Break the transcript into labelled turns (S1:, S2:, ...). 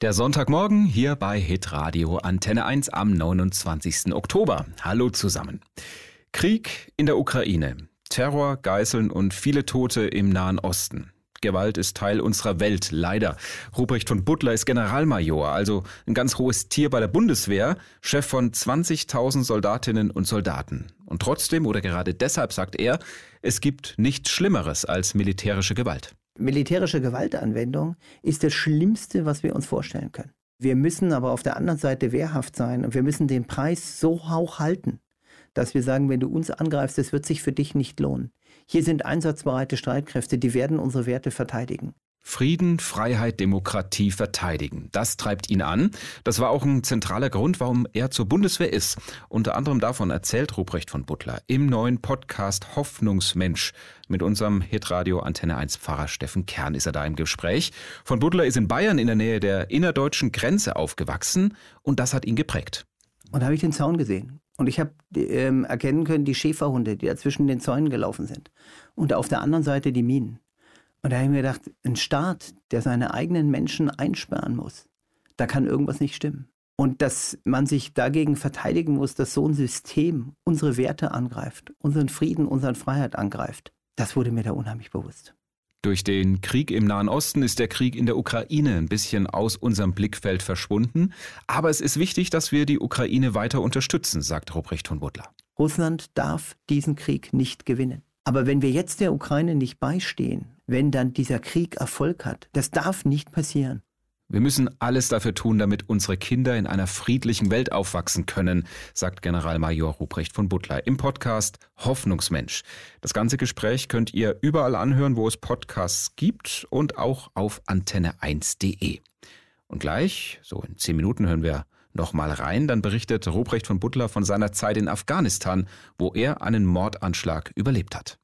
S1: Der Sonntagmorgen hier bei Hitradio Antenne 1 am 29. Oktober. Hallo zusammen. Krieg in der Ukraine, Terror, Geißeln und viele Tote im Nahen Osten. Gewalt ist Teil unserer Welt, leider. Ruprecht von Butler ist Generalmajor, also ein ganz hohes Tier bei der Bundeswehr, Chef von 20.000 Soldatinnen und Soldaten. Und trotzdem oder gerade deshalb sagt er, es gibt nichts Schlimmeres als militärische Gewalt.
S2: Militärische Gewaltanwendung ist das Schlimmste, was wir uns vorstellen können. Wir müssen aber auf der anderen Seite wehrhaft sein und wir müssen den Preis so hoch halten, dass wir sagen, wenn du uns angreifst, das wird sich für dich nicht lohnen. Hier sind einsatzbereite Streitkräfte, die werden unsere Werte verteidigen.
S1: Frieden, Freiheit, Demokratie verteidigen. Das treibt ihn an. Das war auch ein zentraler Grund, warum er zur Bundeswehr ist. Unter anderem davon erzählt Ruprecht von Butler im neuen Podcast Hoffnungsmensch. Mit unserem Hitradio Antenne 1 Pfarrer Steffen Kern ist er da im Gespräch. Von Butler ist in Bayern in der Nähe der innerdeutschen Grenze aufgewachsen und das hat ihn geprägt.
S2: Und da habe ich den Zaun gesehen. Und ich habe ähm, erkennen können, die Schäferhunde, die da zwischen den Zäunen gelaufen sind. Und auf der anderen Seite die Minen. Und da habe ich mir gedacht, ein Staat, der seine eigenen Menschen einsperren muss, da kann irgendwas nicht stimmen. Und dass man sich dagegen verteidigen muss, dass so ein System unsere Werte angreift, unseren Frieden, unsere Freiheit angreift, das wurde mir da unheimlich bewusst.
S1: Durch den Krieg im Nahen Osten ist der Krieg in der Ukraine ein bisschen aus unserem Blickfeld verschwunden. Aber es ist wichtig, dass wir die Ukraine weiter unterstützen, sagt Ruprecht von Butler.
S2: Russland darf diesen Krieg nicht gewinnen. Aber wenn wir jetzt der Ukraine nicht beistehen, wenn dann dieser Krieg Erfolg hat, das darf nicht passieren.
S1: Wir müssen alles dafür tun, damit unsere Kinder in einer friedlichen Welt aufwachsen können, sagt Generalmajor Ruprecht von Butler im Podcast Hoffnungsmensch. Das ganze Gespräch könnt ihr überall anhören, wo es Podcasts gibt und auch auf antenne1.de. Und gleich, so in zehn Minuten hören wir nochmal rein, dann berichtet Ruprecht von Butler von seiner Zeit in Afghanistan, wo er einen Mordanschlag überlebt hat.